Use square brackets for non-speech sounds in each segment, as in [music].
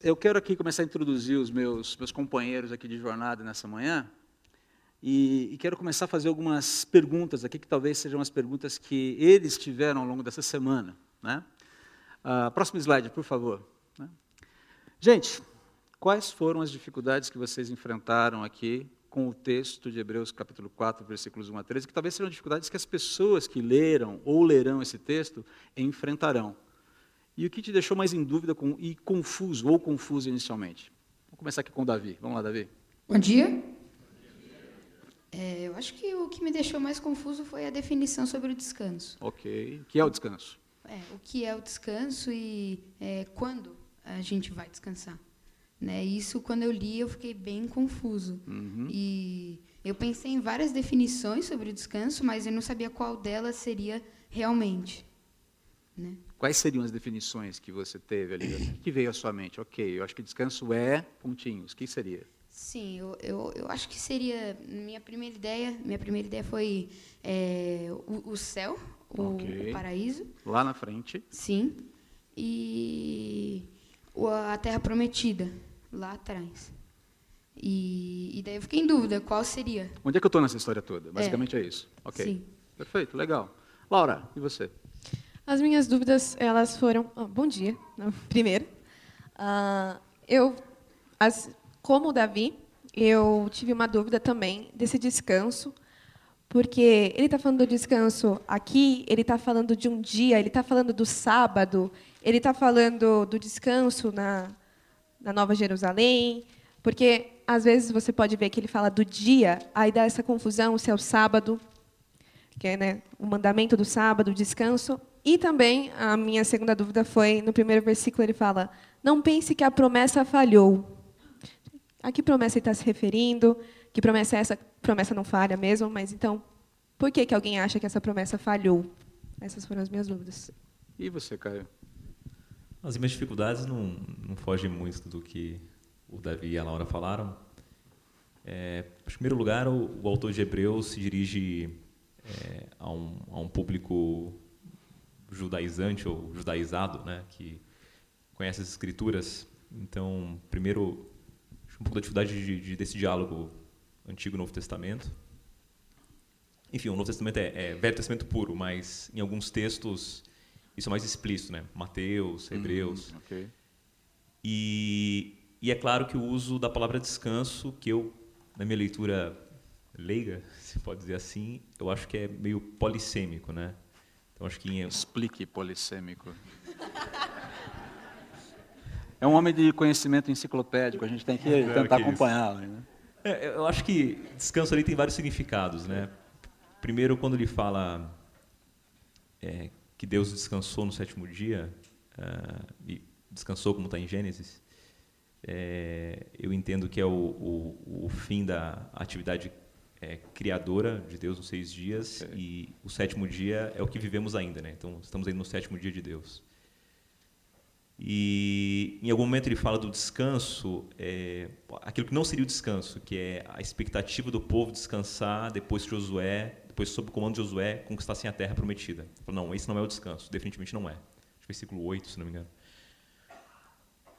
Eu quero aqui começar a introduzir os meus, meus companheiros aqui de jornada nessa manhã. E, e, quero começar a fazer algumas perguntas aqui, que talvez sejam as perguntas que eles tiveram ao longo dessa semana. Né? Uh, próximo slide, por favor. Né? Gente, quais foram as dificuldades que vocês enfrentaram aqui com o texto de Hebreus capítulo 4, versículos 1 a 13, que talvez sejam dificuldades que as pessoas que leram ou lerão esse texto enfrentarão? E o que te deixou mais em dúvida com, e confuso, ou confuso inicialmente? Vamos começar aqui com o Davi. Vamos lá, Davi. Bom dia. É, eu acho que o que me deixou mais confuso foi a definição sobre o descanso. Ok. O que é o descanso? É, o que é o descanso e é, quando a gente vai descansar. Né? Isso, quando eu li, eu fiquei bem confuso. Uhum. E eu pensei em várias definições sobre o descanso, mas eu não sabia qual delas seria realmente. Né? Quais seriam as definições que você teve ali? O que veio à sua mente? Ok, eu acho que descanso é pontinhos. O que seria? Sim, eu, eu, eu acho que seria minha primeira ideia. Minha primeira ideia foi é, o, o, céu, o, okay. o, paraíso. Lá na frente. Sim, e a Terra Prometida lá atrás. E, e, daí eu fiquei em dúvida qual seria. Onde é que eu estou nessa história toda? Basicamente é, é isso. Ok. Sim. Perfeito, legal. Laura, e você? As minhas dúvidas, elas foram... Oh, bom dia, primeiro. Uh, eu, as, como o Davi, eu tive uma dúvida também desse descanso, porque ele está falando do descanso aqui, ele está falando de um dia, ele está falando do sábado, ele está falando do descanso na, na Nova Jerusalém, porque às vezes você pode ver que ele fala do dia, aí dá essa confusão se é o sábado, que é né, o mandamento do sábado, o descanso, e também a minha segunda dúvida foi no primeiro versículo ele fala: não pense que a promessa falhou. A que promessa ele está se referindo? Que promessa é essa? Promessa não falha mesmo, mas então por que que alguém acha que essa promessa falhou? Essas foram as minhas dúvidas. E você, Caio? As minhas dificuldades não, não fogem muito do que o Davi e a Laura falaram. É, em primeiro lugar, o, o autor de Hebreus se dirige é, a, um, a um público judaizante ou judaizado, né, que conhece as escrituras. Então, primeiro, um pouco da dificuldade de, de, desse diálogo Antigo e Novo Testamento. Enfim, o Novo Testamento é, é, Velho Testamento puro, mas em alguns textos isso é mais explícito, né? Mateus, Hebreus. Hum, okay. e, e é claro que o uso da palavra descanso, que eu, na minha leitura leiga, [laughs] se pode dizer assim, eu acho que é meio polissêmico, né? Então, acho que. Explique polissêmico. É um homem de conhecimento enciclopédico, a gente tem que é, tentar acompanhá-lo. Né? É, eu acho que descanso ali tem vários significados. Né? Primeiro, quando ele fala é, que Deus descansou no sétimo dia, uh, e descansou como está em Gênesis, é, eu entendo que é o, o, o fim da atividade é, criadora de Deus nos seis dias okay. e o sétimo dia é o que vivemos ainda, né? Então estamos aí no sétimo dia de Deus. E em algum momento ele fala do descanso, é, aquilo que não seria o descanso, que é a expectativa do povo descansar depois que Josué, depois sob o comando de Josué, conquistassem a terra prometida. Fala, não, esse não é o descanso, definitivamente não é. Versículo 8, se não me engano.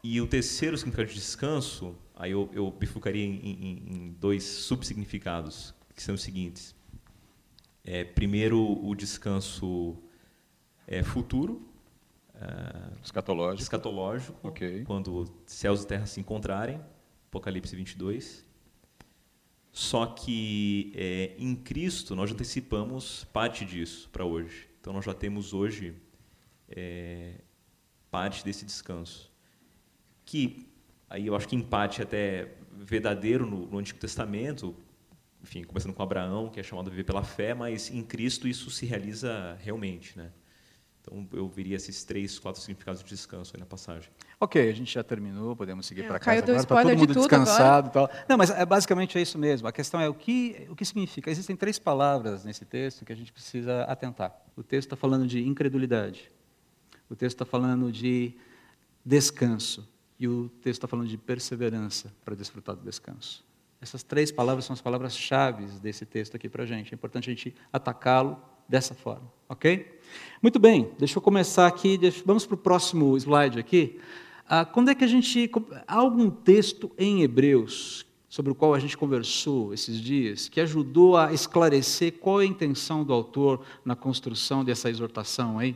E o terceiro significado de descanso, aí eu, eu bifurcaria em, em, em dois subsignificados, que são os seguintes. É, primeiro, o descanso é, futuro. É, escatológico. Escatológico, okay. quando céus e terra se encontrarem, Apocalipse 22. Só que é, em Cristo nós antecipamos parte disso para hoje. Então nós já temos hoje é, parte desse descanso que aí eu acho que empate até verdadeiro no, no, Antigo Testamento, enfim, começando com Abraão, que é chamado a viver pela fé, mas em Cristo isso se realiza realmente, né? Então eu veria esses três, quatro significados de descanso aí na passagem. Ok, a gente já terminou, podemos seguir é, para casa agora, está todo mundo de descansado tal. Não, mas é, basicamente é isso mesmo. A questão é o que, o que significa. Existem três palavras nesse texto que a gente precisa atentar. O texto está falando de incredulidade. O texto está falando de descanso. E o texto está falando de perseverança para desfrutar do descanso. Essas três palavras são as palavras-chave desse texto aqui para a gente. É importante a gente atacá-lo dessa forma, ok? Muito bem, deixa eu começar aqui. Deixa, vamos para o próximo slide aqui. Ah, quando é que a gente. Há algum texto em Hebreus sobre o qual a gente conversou esses dias, que ajudou a esclarecer qual é a intenção do autor na construção dessa exortação aí?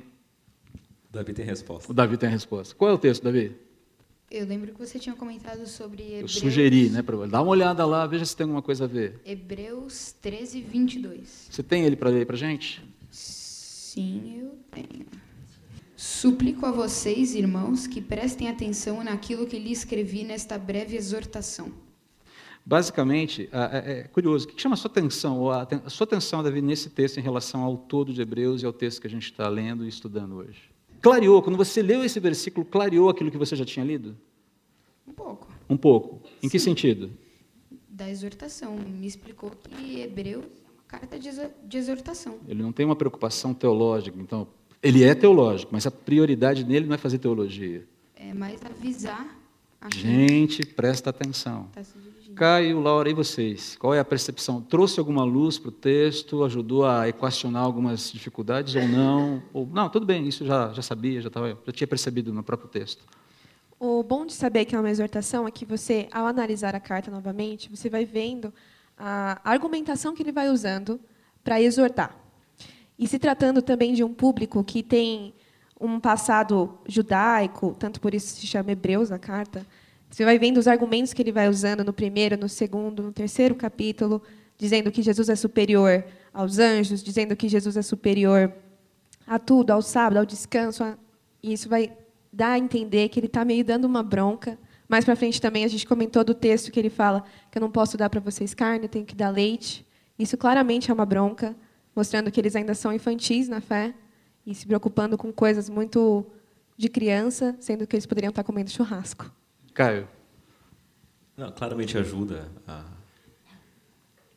Davi tem resposta. O Davi tem resposta. Qual é o texto, Davi? Eu lembro que você tinha comentado sobre Hebreus. Eu sugeri, né? Pra... Dá uma olhada lá, veja se tem alguma coisa a ver. Hebreus 13, 22. Você tem ele para ler para gente? Sim, eu tenho. Suplico a vocês, irmãos, que prestem atenção naquilo que lhe escrevi nesta breve exortação. Basicamente, é, curioso, o que chama a sua atenção, a sua atenção, Davi, nesse texto em relação ao todo de Hebreus e ao texto que a gente está lendo e estudando hoje? Clareou, quando você leu esse versículo, clareou aquilo que você já tinha lido? Um pouco. Um pouco. Em Sim. que sentido? Da exortação. Me explicou que Hebreus é uma carta de exortação. Ele não tem uma preocupação teológica, então ele é teológico, mas a prioridade nele não é fazer teologia. É mais avisar. A Gente, presta atenção. Tá Caio, Laura, e vocês? Qual é a percepção? Trouxe alguma luz para o texto? Ajudou a equacionar algumas dificuldades ou não? Ou, não, tudo bem, isso já, já sabia, já, tava, já tinha percebido no próprio texto. O bom de saber que é uma exortação é que você, ao analisar a carta novamente, você vai vendo a argumentação que ele vai usando para exortar. E se tratando também de um público que tem um passado judaico, tanto por isso se chama Hebreus a carta, você vai vendo os argumentos que ele vai usando no primeiro, no segundo, no terceiro capítulo, dizendo que Jesus é superior aos anjos, dizendo que Jesus é superior a tudo, ao sábado, ao descanso. E isso vai dar a entender que ele está meio dando uma bronca. Mais para frente também a gente comentou do texto que ele fala que eu não posso dar para vocês carne, eu tenho que dar leite. Isso claramente é uma bronca mostrando que eles ainda são infantis na fé e se preocupando com coisas muito de criança, sendo que eles poderiam estar comendo churrasco. Caio. Não, claramente ajuda a...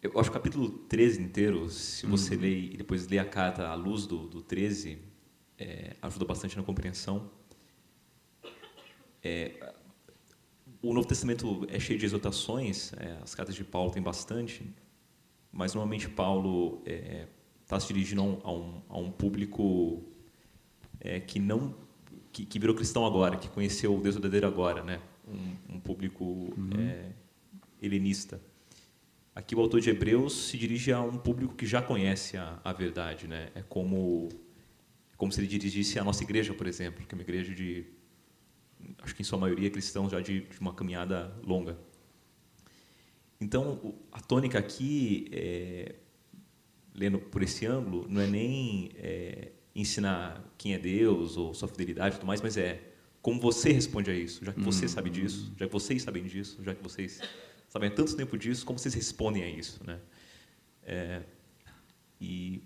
Eu acho que o capítulo 13 inteiro, se você uhum. lê e depois lê a carta à luz do, do 13, é, ajuda bastante na compreensão. É, o Novo Testamento é cheio de exortações, é, as cartas de Paulo tem bastante, mas normalmente Paulo é, está se dirigindo a um, a um público é, que não que, que, virou cristão agora, que conheceu o Deus verdadeiro agora, né? Um, um público uhum. é, helenista. Aqui o autor de Hebreus se dirige a um público que já conhece a, a verdade, né? É como como se ele dirigisse à nossa igreja, por exemplo, que é uma igreja de acho que em sua maioria cristãos já de, de uma caminhada longa. Então, a tônica aqui é, lendo por esse ângulo, não é nem é, ensinar quem é Deus ou sua fidelidade e tudo mais, mas é como você responde a isso, já que você hum. sabe disso, já que vocês sabem disso, já que vocês sabem há tanto tempo disso, como vocês respondem a isso, né? É, e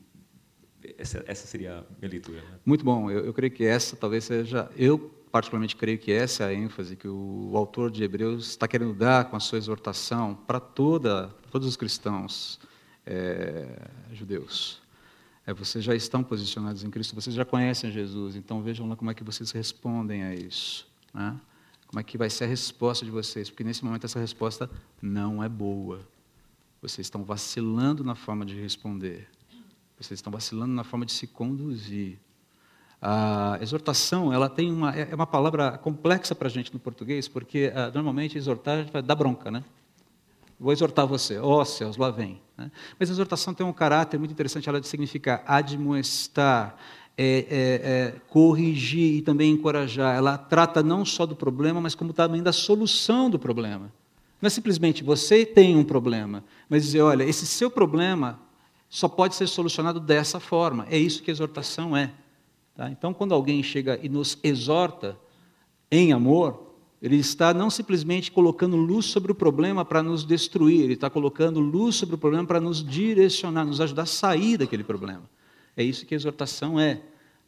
essa, essa, seria a minha leitura. Né? Muito bom. Eu, eu, creio que essa talvez seja. Eu, particularmente, creio que essa é a ênfase que o, o autor de Hebreus está querendo dar com a sua exortação para toda, todos os cristãos é, judeus. É, vocês já estão posicionados em Cristo, vocês já conhecem Jesus, então vejam lá como é que vocês respondem a isso. Né? Como é que vai ser a resposta de vocês, porque nesse momento essa resposta não é boa. Vocês estão vacilando na forma de responder. Vocês estão vacilando na forma de se conduzir. A exortação, ela tem uma é, é uma palavra complexa para a gente no português, porque uh, normalmente exortar a gente vai dar bronca, né? Vou exortar você, ó oh, céus, lá vem. Né? Mas a exortação tem um caráter muito interessante, ela significa admoestar, é, é, é, corrigir e também encorajar. Ela trata não só do problema, mas como também da solução do problema. Não é simplesmente você tem um problema, mas dizer, olha, esse seu problema só pode ser solucionado dessa forma. É isso que exortação é. Tá? Então, quando alguém chega e nos exorta em amor, ele está não simplesmente colocando luz sobre o problema para nos destruir, ele está colocando luz sobre o problema para nos direcionar, nos ajudar a sair daquele problema. É isso que a exortação é.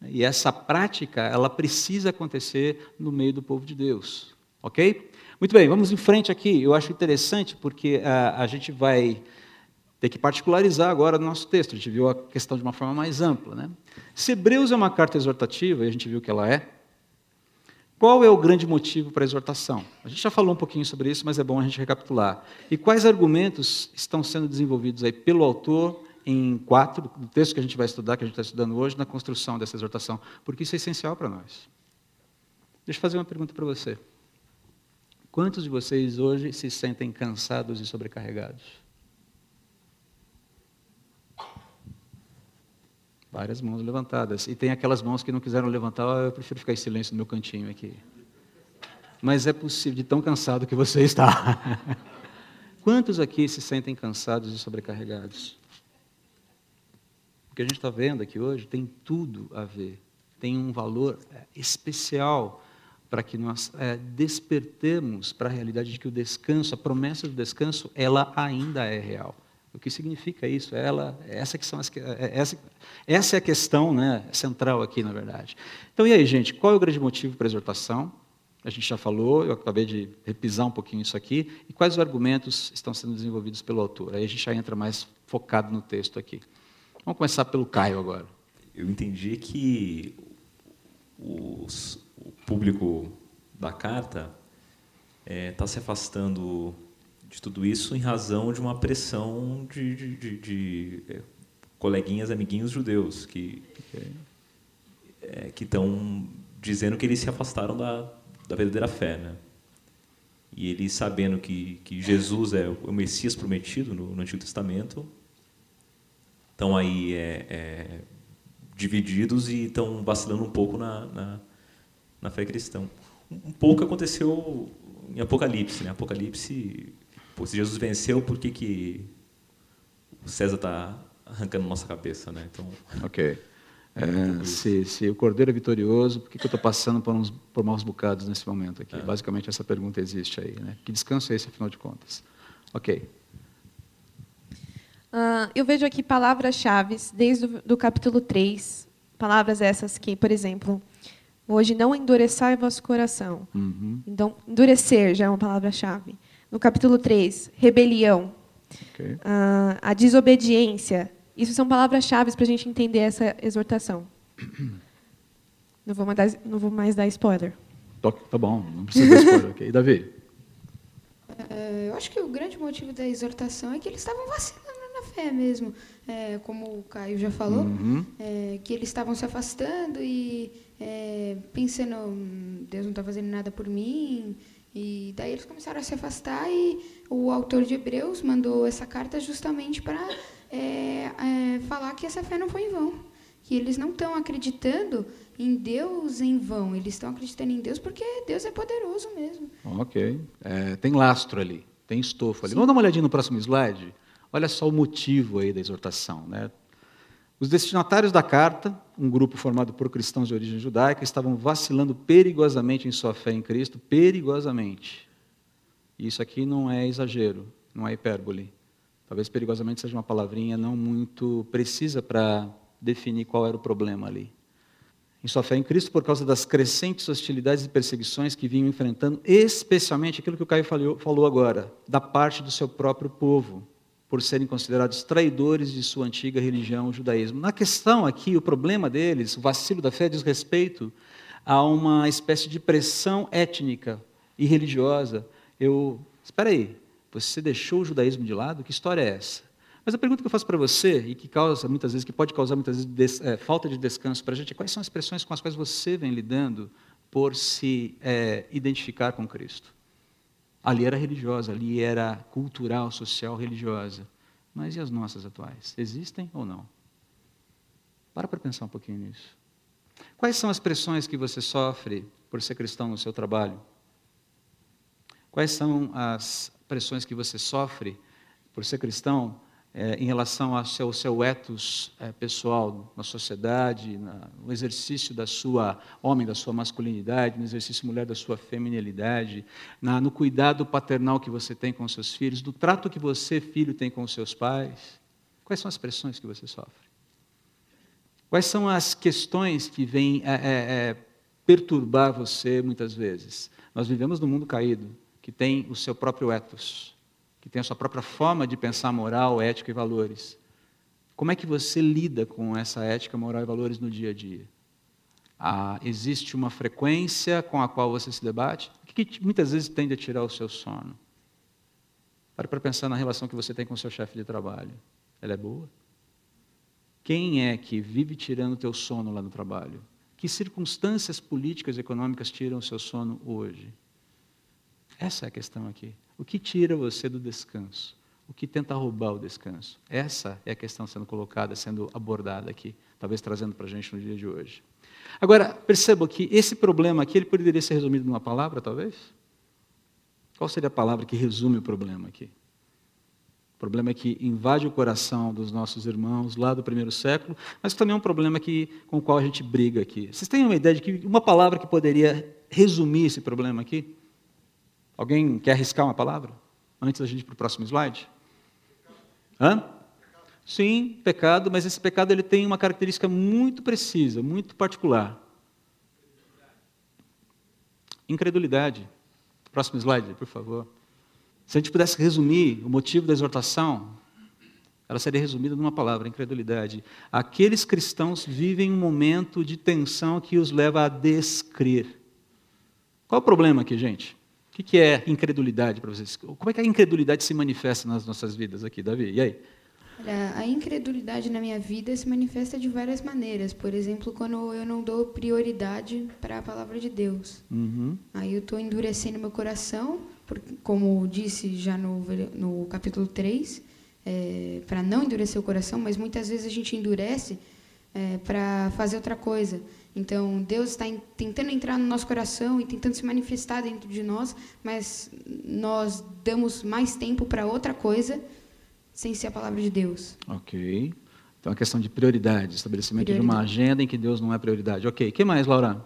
E essa prática, ela precisa acontecer no meio do povo de Deus. Ok? Muito bem, vamos em frente aqui. Eu acho interessante porque a, ah, a gente vai ter que particularizar agora o nosso texto. A gente viu a questão de uma forma mais ampla. Né? Se Hebreus é uma carta exortativa, e a gente viu que ela é, qual é o grande motivo para a exortação? A gente já falou um pouquinho sobre isso, mas é bom a gente recapitular. E quais argumentos estão sendo desenvolvidos aí pelo autor em quatro, no texto que a gente vai estudar, que a gente está estudando hoje, na construção dessa exortação? Porque isso é essencial para nós. Deixa eu fazer uma pergunta para você. Quantos de vocês hoje se sentem cansados e sobrecarregados? Várias mãos levantadas. E tem aquelas mãos que não quiseram levantar, oh, eu prefiro ficar em silêncio no meu cantinho aqui. Mas é possível, de tão cansado que você está. [laughs] Quantos aqui se sentem cansados e sobrecarregados? O que a gente está vendo aqui hoje tem tudo a ver, tem um valor é, especial para que nós é, despertemos para a realidade de que o descanso, a promessa do descanso, ela ainda é real. O que significa isso? Ela, essa, que são as, é, essa, essa é a questão né, central aqui, na verdade. Então, e aí, gente, qual é o grande motivo para a exortação? A gente já falou, eu acabei de repisar um pouquinho isso aqui. E quais os argumentos estão sendo desenvolvidos pelo autor? Aí a gente já entra mais focado no texto aqui. Vamos começar pelo Caio agora. Eu entendi que os, o público da carta está é, tá se afastando de tudo isso em razão de uma pressão de, de, de, de é, coleguinhas, amiguinhos judeus que é, que estão dizendo que eles se afastaram da, da verdadeira fé, né? E eles sabendo que, que Jesus é o Messias prometido no, no Antigo Testamento, estão aí é, é, divididos e estão vacilando um pouco na, na, na fé cristã. Um pouco aconteceu em Apocalipse. Né? Apocalipse, pô, se Jesus venceu, por que, que o César está arrancando nossa cabeça? Né? Então, ok. É, se, se, o cordeiro é vitorioso, por que, que eu estou passando por, uns, por maus bocados nesse momento aqui? É. Basicamente, essa pergunta existe aí. Né? Que descanso é esse, afinal de contas? Ok. Uh, eu vejo aqui palavras-chave desde o do capítulo 3. Palavras essas que, por exemplo, hoje não endureçai vosso coração. Uhum. Então, endurecer já é uma palavra-chave. No capítulo 3, rebelião. Okay. Uh, a desobediência. Isso são palavras-chave para a gente entender essa exortação. [coughs] Não vou, mais dar, não vou mais dar spoiler. Tá bom, não precisa dar spoiler. ok, Davi? Uh, eu acho que o grande motivo da exortação é que eles estavam vacilando fé mesmo, é, como o Caio já falou, uhum. é, que eles estavam se afastando e é, pensando, hum, Deus não está fazendo nada por mim. E daí eles começaram a se afastar e o autor de Hebreus mandou essa carta justamente para é, é, falar que essa fé não foi em vão. Que eles não estão acreditando em Deus em vão, eles estão acreditando em Deus porque Deus é poderoso mesmo. Ok. É, tem lastro ali, tem estofo ali. Sim. Vamos dar uma olhadinha no próximo slide? Olha só o motivo aí da exortação. Né? Os destinatários da carta, um grupo formado por cristãos de origem judaica, estavam vacilando perigosamente em sua fé em Cristo, perigosamente. Isso aqui não é exagero, não é hipérbole. Talvez perigosamente seja uma palavrinha não muito precisa para definir qual era o problema ali. Em sua fé em Cristo, por causa das crescentes hostilidades e perseguições que vinham enfrentando, especialmente aquilo que o Caio falou agora, da parte do seu próprio povo por serem considerados traidores de sua antiga religião, o judaísmo. Na questão aqui, o problema deles, o vacilo da fé, diz respeito a uma espécie de pressão étnica e religiosa. Eu, espera aí, você deixou o judaísmo de lado? Que história é essa? Mas a pergunta que eu faço para você e que causa muitas vezes, que pode causar muitas vezes é, falta de descanso para a gente, é quais são as expressões com as quais você vem lidando por se é, identificar com Cristo? Ali era religiosa, ali era cultural, social, religiosa. Mas e as nossas atuais? Existem ou não? Para para pensar um pouquinho nisso. Quais são as pressões que você sofre por ser cristão no seu trabalho? Quais são as pressões que você sofre por ser cristão é, em relação ao seu, seu ethos é, pessoal na sociedade, na, no exercício da sua homem, da sua masculinidade, no exercício mulher da sua feminilidade, na, no cuidado paternal que você tem com seus filhos, do trato que você, filho, tem com seus pais. Quais são as pressões que você sofre? Quais são as questões que vêm é, é, é perturbar você muitas vezes? Nós vivemos num mundo caído, que tem o seu próprio ethos que tem a sua própria forma de pensar moral, ética e valores. Como é que você lida com essa ética, moral e valores no dia a dia? Ah, existe uma frequência com a qual você se debate? O que muitas vezes tende a tirar o seu sono? Pare para pensar na relação que você tem com o seu chefe de trabalho. Ela é boa? Quem é que vive tirando o teu sono lá no trabalho? Que circunstâncias políticas e econômicas tiram o seu sono hoje? Essa é a questão aqui. O que tira você do descanso? O que tenta roubar o descanso? Essa é a questão sendo colocada, sendo abordada aqui, talvez trazendo para a gente no dia de hoje. Agora, perceba que esse problema aqui ele poderia ser resumido numa palavra, talvez? Qual seria a palavra que resume o problema aqui? O problema é que invade o coração dos nossos irmãos lá do primeiro século, mas também é um problema que, com o qual a gente briga aqui. Vocês têm uma ideia de que uma palavra que poderia resumir esse problema aqui? Alguém quer arriscar uma palavra? Antes da gente ir para o próximo slide? Hã? Sim, pecado, mas esse pecado ele tem uma característica muito precisa, muito particular. Incredulidade. Próximo slide, por favor. Se a gente pudesse resumir o motivo da exortação, ela seria resumida numa palavra: incredulidade. Aqueles cristãos vivem um momento de tensão que os leva a descrer. Qual o problema aqui, gente? O que é incredulidade para vocês? Como é que a incredulidade se manifesta nas nossas vidas aqui, Davi? E aí? Olha, a incredulidade na minha vida se manifesta de várias maneiras. Por exemplo, quando eu não dou prioridade para a palavra de Deus. Uhum. Aí eu estou endurecendo meu coração, porque, como disse já no, no capítulo 3, é, para não endurecer o coração, mas muitas vezes a gente endurece é, para fazer outra coisa. Então, Deus está tentando entrar no nosso coração e tentando se manifestar dentro de nós, mas nós damos mais tempo para outra coisa sem ser a palavra de Deus. Ok. Então, a questão de prioridade, estabelecimento prioridade. de uma agenda em que Deus não é prioridade. Ok. O que mais, Laura?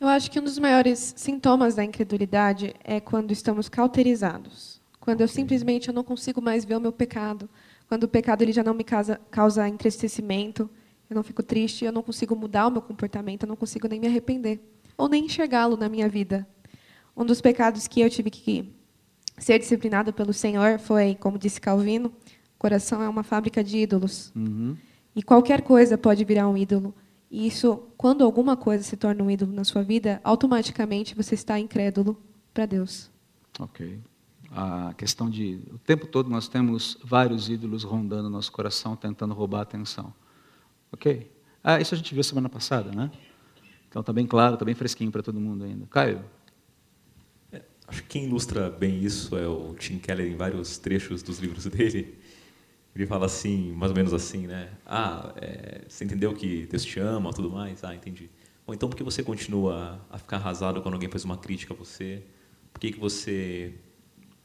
Eu acho que um dos maiores sintomas da incredulidade é quando estamos cauterizados. Quando eu simplesmente eu não consigo mais ver o meu pecado. Quando o pecado ele já não me causa, causa entristecimento eu não fico triste, eu não consigo mudar o meu comportamento, eu não consigo nem me arrepender ou nem enxergá-lo na minha vida. Um dos pecados que eu tive que ser disciplinado pelo Senhor foi, como disse Calvino, o coração é uma fábrica de ídolos. Uhum. E qualquer coisa pode virar um ídolo. E isso, quando alguma coisa se torna um ídolo na sua vida, automaticamente você está incrédulo para Deus. Ok. A questão de. O tempo todo nós temos vários ídolos rondando nosso coração, tentando roubar a atenção. Ok? Ah, isso a gente viu semana passada, né? Então está bem claro, está bem fresquinho para todo mundo ainda. Caio? É, acho que quem ilustra bem isso é o Tim Keller em vários trechos dos livros [laughs] dele. Ele fala assim, mais ou menos assim, né? Ah, é, você entendeu que Deus te ama, tudo mais? Ah, entendi. Bom, então por que você continua a ficar arrasado quando alguém faz uma crítica a você? Por que, que você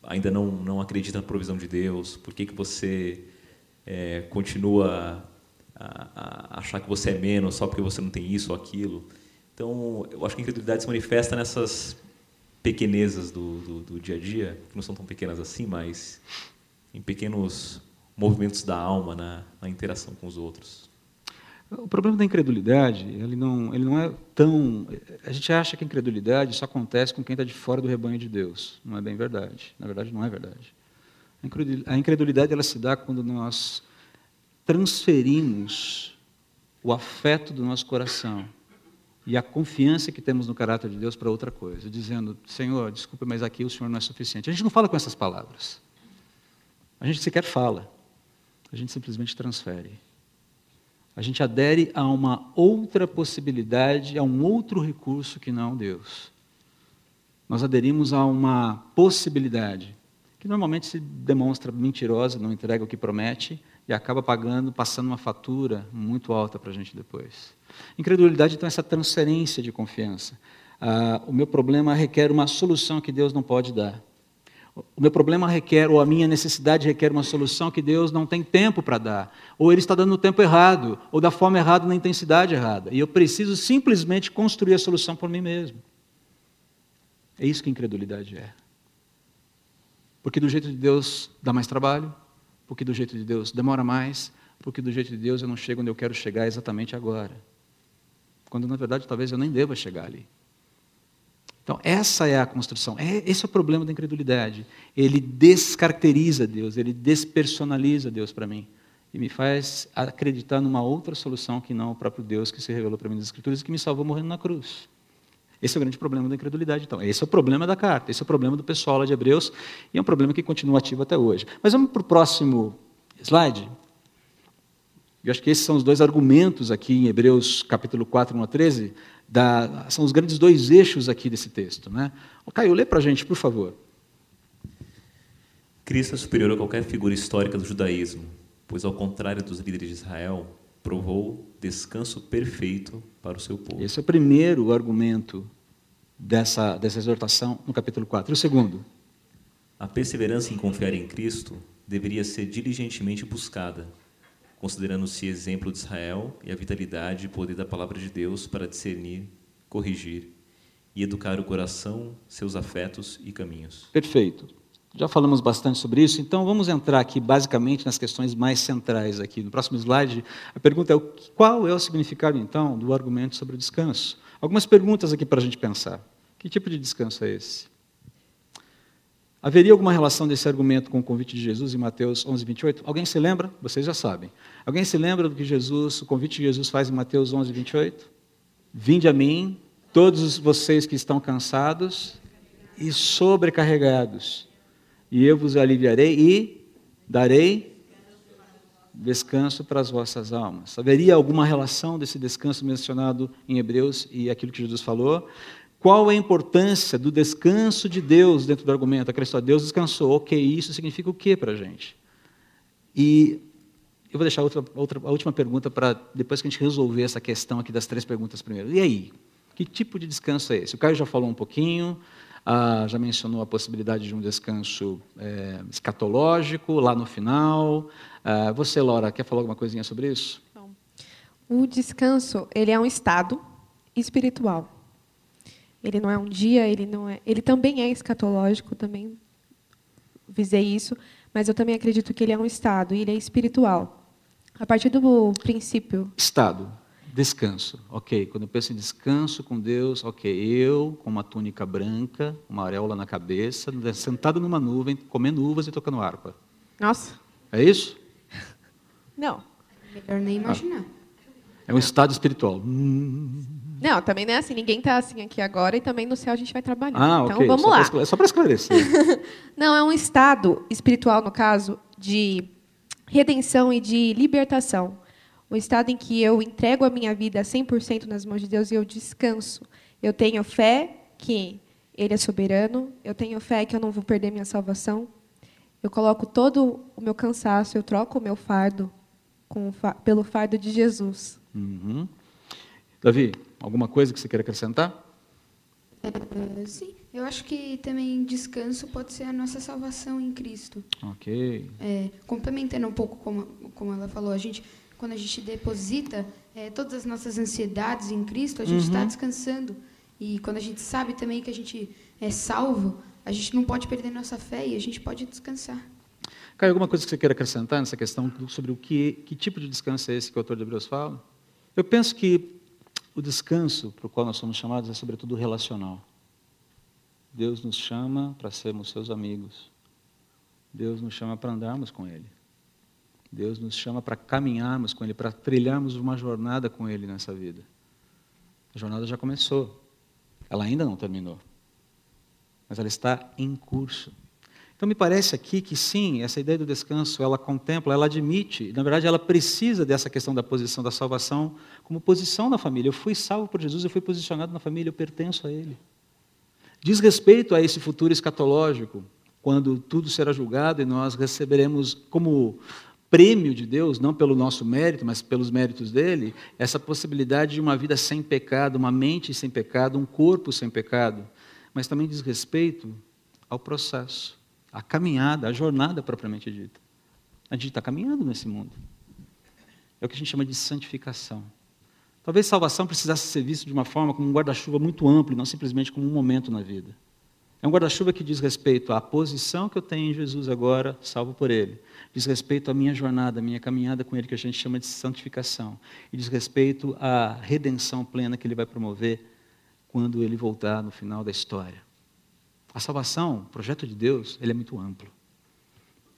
ainda não, não acredita na provisão de Deus? Por que, que você é, continua a, achar que você é menos só porque você não tem isso ou aquilo. Então, eu acho que a incredulidade se manifesta nessas pequenezas do, do, do, dia a dia, que não são tão pequenas assim, mas em pequenos movimentos da alma na, na interação com os outros. O problema da incredulidade, ele não, ele não é tão. A gente acha que a incredulidade só acontece com quem está de fora do rebanho de Deus. Não é bem verdade. Na verdade, não é verdade. A incredulidade ela se dá quando nós transferimos o afeto do nosso coração e a confiança que temos no caráter de Deus para outra coisa, dizendo: Senhor, desculpa, mas aqui o Senhor não é suficiente. A gente não fala com essas palavras. A gente sequer fala. A gente simplesmente transfere. A gente adere a uma outra possibilidade, a um outro recurso que não Deus. Nós aderimos a uma possibilidade que normalmente se demonstra mentirosa, não entrega o que promete, e acaba pagando, passando uma fatura muito alta para a gente depois. Incredulidade, então, é essa transferência de confiança. Ah, o meu problema requer uma solução que Deus não pode dar. O meu problema requer, ou a minha necessidade requer uma solução que Deus não tem tempo para dar. Ou Ele está dando no tempo errado, ou da forma errada, na intensidade errada. E eu preciso simplesmente construir a solução por mim mesmo. É isso que incredulidade é. Porque do jeito de Deus dá mais trabalho, porque do jeito de Deus demora mais, porque do jeito de Deus eu não chego onde eu quero chegar exatamente agora. Quando na verdade talvez eu nem deva chegar ali. Então, essa é a construção. É, esse é o problema da incredulidade. Ele descaracteriza Deus, ele despersonaliza Deus para mim. E me faz acreditar numa outra solução que não o próprio Deus que se revelou para mim nas Escrituras e que me salvou morrendo na cruz. Esse é o grande problema da incredulidade, então. Esse é o problema da carta, esse é o problema do pessoal lá de Hebreus, e é um problema que continua ativo até hoje. Mas vamos para o próximo slide. Eu acho que esses são os dois argumentos aqui em Hebreus capítulo 4, 1 a 13. da, são os grandes dois eixos aqui desse texto. Né? Caio, lê para a gente, por favor. Cristo é superior a qualquer figura histórica do judaísmo, pois, ao contrário dos líderes de Israel, provou descanso perfeito para o seu povo. Esse é o primeiro argumento dessa, dessa exortação no capítulo 4. E o segundo? A perseverança em confiar em Cristo deveria ser diligentemente buscada, considerando-se exemplo de Israel e a vitalidade e poder da palavra de Deus para discernir, corrigir e educar o coração, seus afetos e caminhos. Perfeito. Já falamos bastante sobre isso, então vamos entrar aqui basicamente nas questões mais centrais aqui. No próximo slide, a pergunta é qual é o significado então do argumento sobre o descanso? Algumas perguntas aqui para a gente pensar. Que tipo de descanso é esse? Haveria alguma relação desse argumento com o convite de Jesus em Mateus 11, 28? Alguém se lembra? Vocês já sabem. Alguém se lembra do que Jesus, o convite que Jesus faz em Mateus 11, 28? Vinde a mim, todos vocês que estão cansados e sobrecarregados, e eu vos aliviarei e darei descanso para as vossas almas. Haveria alguma relação desse descanso mencionado em Hebreus e aquilo que Jesus falou? Qual é a importância do descanso de Deus dentro do argumento? A Cristo, Deus descansou. Ok, isso significa o que para a gente? E eu vou deixar outra, outra, a última pergunta para depois que a gente resolver essa questão aqui das três perguntas primeiro. E aí? Que tipo de descanso é esse? O Caio já falou um pouquinho, ah, já mencionou a possibilidade de um descanso é, escatológico lá no final. Ah, você, Laura, quer falar alguma coisinha sobre isso? O descanso ele é um estado espiritual. Ele não é um dia, ele não é, ele também é escatológico, também visei isso, mas eu também acredito que ele é um estado e ele é espiritual. A partir do princípio. Estado, descanso, ok. Quando eu penso em descanso com Deus, ok. Eu com uma túnica branca, uma auréola na cabeça, sentado numa nuvem, comendo uvas e tocando harpa. Nossa. É isso? Não. Melhor nem imaginar. Ah. É um estado espiritual. Não, também não é assim. Ninguém está assim aqui agora e também no céu a gente vai trabalhar. Ah, então okay. vamos só lá. Pra, só para esclarecer. [laughs] não, é um estado espiritual, no caso, de redenção e de libertação. O estado em que eu entrego a minha vida 100% nas mãos de Deus e eu descanso. Eu tenho fé que Ele é soberano, eu tenho fé que eu não vou perder minha salvação. Eu coloco todo o meu cansaço, eu troco o meu fardo com, pelo fardo de Jesus. Uhum. Davi, alguma coisa que você queira acrescentar? É, sim, eu acho que também descanso pode ser a nossa salvação em Cristo. Ok. É, complementando um pouco como, como ela falou, a gente, quando a gente deposita é, todas as nossas ansiedades em Cristo, a gente está uhum. descansando. E quando a gente sabe também que a gente é salvo, a gente não pode perder nossa fé e a gente pode descansar. Caio, alguma coisa que você queira acrescentar nessa questão sobre o que, que tipo de descanso é esse que o autor de Hebreus fala? Eu penso que o descanso para o qual nós somos chamados é, sobretudo, relacional. Deus nos chama para sermos seus amigos. Deus nos chama para andarmos com Ele. Deus nos chama para caminharmos com Ele, para trilharmos uma jornada com Ele nessa vida. A jornada já começou. Ela ainda não terminou. Mas ela está em curso. Então me parece aqui que sim, essa ideia do descanso, ela contempla, ela admite, na verdade ela precisa dessa questão da posição da salvação como posição na família. Eu fui salvo por Jesus, eu fui posicionado na família, eu pertenço a Ele. Diz respeito a esse futuro escatológico, quando tudo será julgado e nós receberemos como prêmio de Deus, não pelo nosso mérito, mas pelos méritos dele, essa possibilidade de uma vida sem pecado, uma mente sem pecado, um corpo sem pecado. Mas também diz respeito ao processo a caminhada, a jornada propriamente dita. A gente está caminhando nesse mundo. É o que a gente chama de santificação. Talvez salvação precisasse ser vista de uma forma como um guarda-chuva muito amplo, não simplesmente como um momento na vida. É um guarda-chuva que diz respeito à posição que eu tenho em Jesus agora, salvo por Ele. Diz respeito à minha jornada, à minha caminhada com Ele, que a gente chama de santificação. E diz respeito à redenção plena que Ele vai promover quando Ele voltar no final da história. A salvação, o projeto de Deus, ele é muito amplo.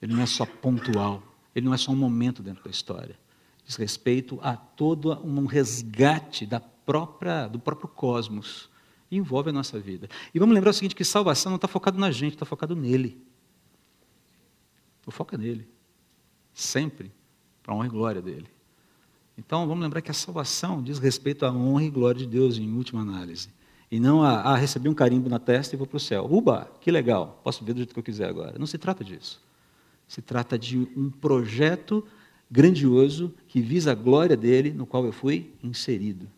Ele não é só pontual, ele não é só um momento dentro da história. Diz respeito a todo um resgate da própria, do próprio cosmos envolve a nossa vida. E vamos lembrar o seguinte, que salvação não está focado na gente, está focado nele. O foco é nele. Sempre. Para a honra e glória dele. Então, vamos lembrar que a salvação diz respeito à honra e glória de Deus, em última análise. E não a, a receber um carimbo na testa e vou para o céu. Uba, que legal, posso ver do jeito que eu quiser agora. Não se trata disso. Se trata de um projeto grandioso que visa a glória dele, no qual eu fui inserido.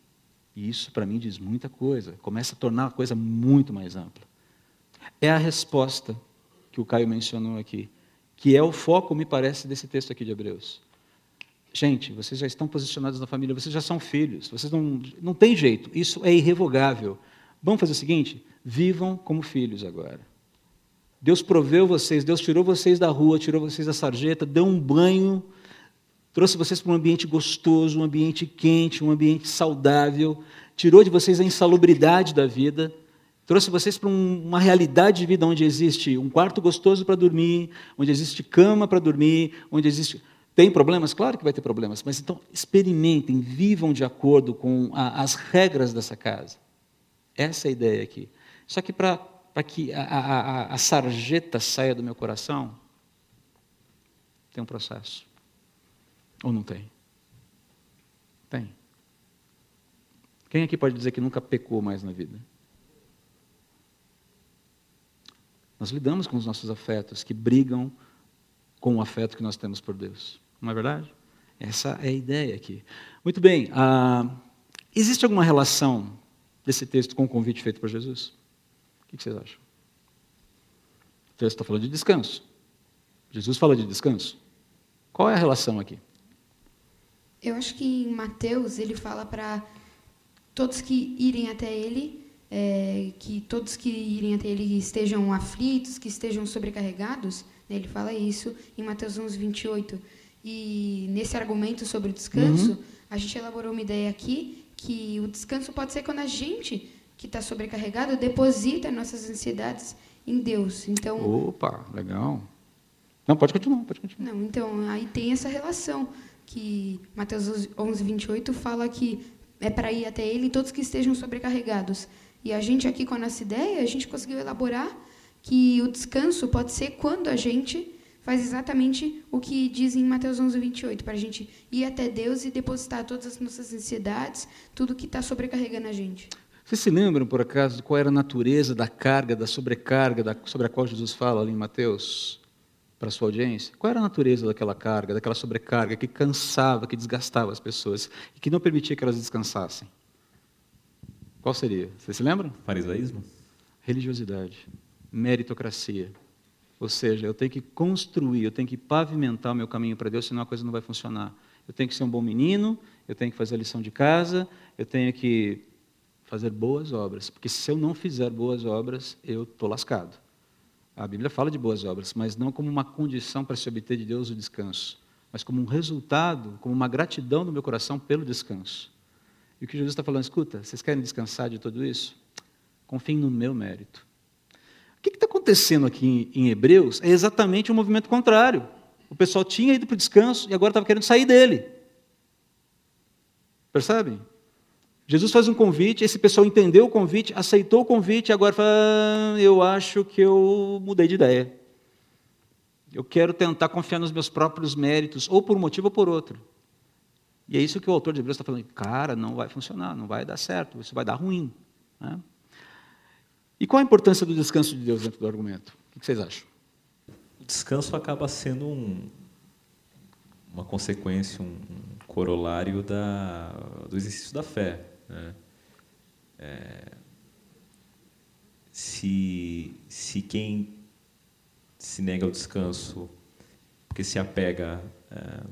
E isso, para mim, diz muita coisa. Começa a tornar a coisa muito mais ampla. É a resposta que o Caio mencionou aqui, que é o foco, me parece, desse texto aqui de Hebreus. Gente, vocês já estão posicionados na família, vocês já são filhos, vocês não, não tem jeito, isso é irrevogável. Vamos fazer o seguinte? Vivam como filhos agora. Deus proveu vocês, Deus tirou vocês da rua, tirou vocês da sarjeta, deu um banho, trouxe vocês para um ambiente gostoso, um ambiente quente, um ambiente saudável, tirou de vocês a insalubridade da vida, trouxe vocês para um, uma realidade de vida onde existe um quarto gostoso para dormir, onde existe cama para dormir, onde existe tem problemas? Claro que vai ter problemas, mas então experimentem, vivam de acordo com a, as regras dessa casa. Essa é a ideia aqui. Só que para que a, a, a, sarjeta saia do meu coração, tem um processo. Ou não tem? Tem. Quem aqui pode dizer que nunca pecou mais na vida? Nós lidamos com os nossos afetos que brigam com o afeto que nós temos por Deus. Não é verdade? Essa é a ideia aqui. Muito bem. Ah, existe alguma relação desse texto com o convite feito por Jesus? O que vocês acham? O texto está falando de descanso. Jesus fala de descanso. Qual é a relação aqui? Eu acho que em Mateus ele fala para todos que irem até ele, é, que todos que irem até ele estejam aflitos, que estejam sobrecarregados. Né, ele fala isso em Mateus 11, 28. E nesse argumento sobre o descanso, uhum. a gente elaborou uma ideia aqui que o descanso pode ser quando a gente que está sobrecarregado deposita nossas ansiedades em Deus. Então. Opa, legal. Não, pode continuar, pode continuar. Não, então aí tem essa relação que Mateus 11, 28 fala que é para ir até Ele todos que estejam sobrecarregados. E a gente aqui com a nossa ideia, a gente conseguiu elaborar que o descanso pode ser quando a gente faz exatamente o que diz em Mateus 11, 28, para a gente ir até Deus e depositar todas as nossas ansiedades, tudo que está sobrecarregando a gente. Vocês se lembram, por acaso, qual era a natureza da carga, da sobrecarga da, sobre a qual Jesus fala ali em Mateus, para sua audiência? Qual era a natureza daquela carga, daquela sobrecarga que cansava, que desgastava as pessoas e que não permitia que elas descansassem? Qual seria? Vocês se lembram? Farisaísmo? Religiosidade, meritocracia, ou seja, eu tenho que construir, eu tenho que pavimentar o meu caminho para Deus, senão a coisa não vai funcionar. Eu tenho que ser um bom menino, eu tenho que fazer a lição de casa, eu tenho que fazer boas obras, porque se eu não fizer boas obras, eu estou lascado. A Bíblia fala de boas obras, mas não como uma condição para se obter de Deus o descanso, mas como um resultado, como uma gratidão do meu coração pelo descanso. E o que Jesus está falando, escuta, vocês querem descansar de tudo isso? Confiem no meu mérito. O que está acontecendo aqui em, Hebreus é exatamente o um movimento contrário. O pessoal tinha ido para o descanso e agora estava querendo sair dele. Percebem? Jesus faz um convite, esse pessoal entendeu o convite, aceitou o convite, agora fala: ah, eu acho que eu mudei de ideia. Eu quero tentar confiar nos meus próprios méritos, ou por um motivo ou por outro. E é isso que o autor de Hebreus está falando. Cara, não vai funcionar, não vai dar certo, isso vai dar ruim. Né? E qual a importância do descanso de Deus dentro do argumento? O que vocês acham? O descanso acaba sendo um, uma consequência, um corolário da, do exercício da fé. Né? É, se, se quem se nega ao descanso porque se apega é,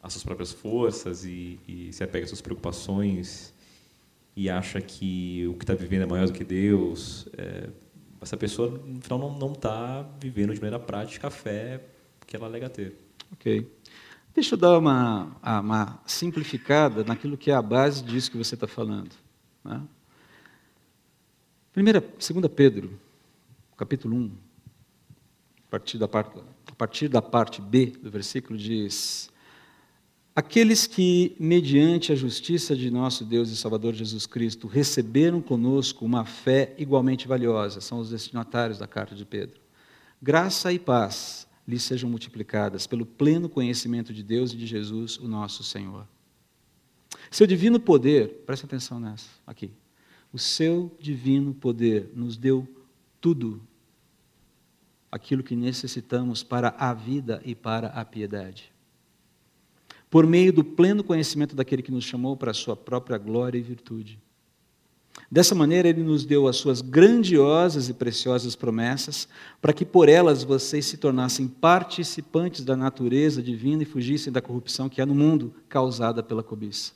às suas próprias forças e, e se apega às suas preocupações e acha que o que está vivendo é maior do que Deus, é, essa pessoa, no final, não está vivendo de maneira prática a fé que ela alega ter. Ok. Deixa eu dar uma, uma simplificada naquilo que é a base disso que você está falando. Né? Primeira, segunda Pedro, capítulo 1, a partir, da parte, a partir da parte B do versículo, diz Aqueles que, mediante a justiça de nosso Deus e Salvador Jesus Cristo, receberam conosco uma fé igualmente valiosa, são os destinatários da carta de Pedro. Graça e paz lhes sejam multiplicadas pelo pleno conhecimento de Deus e de Jesus, o nosso Senhor. Seu divino poder, preste atenção nessa, aqui. O seu divino poder nos deu tudo aquilo que necessitamos para a vida e para a piedade. Por meio do pleno conhecimento daquele que nos chamou para a sua própria glória e virtude. Dessa maneira, ele nos deu as suas grandiosas e preciosas promessas, para que por elas vocês se tornassem participantes da natureza divina e fugissem da corrupção que há no mundo causada pela cobiça.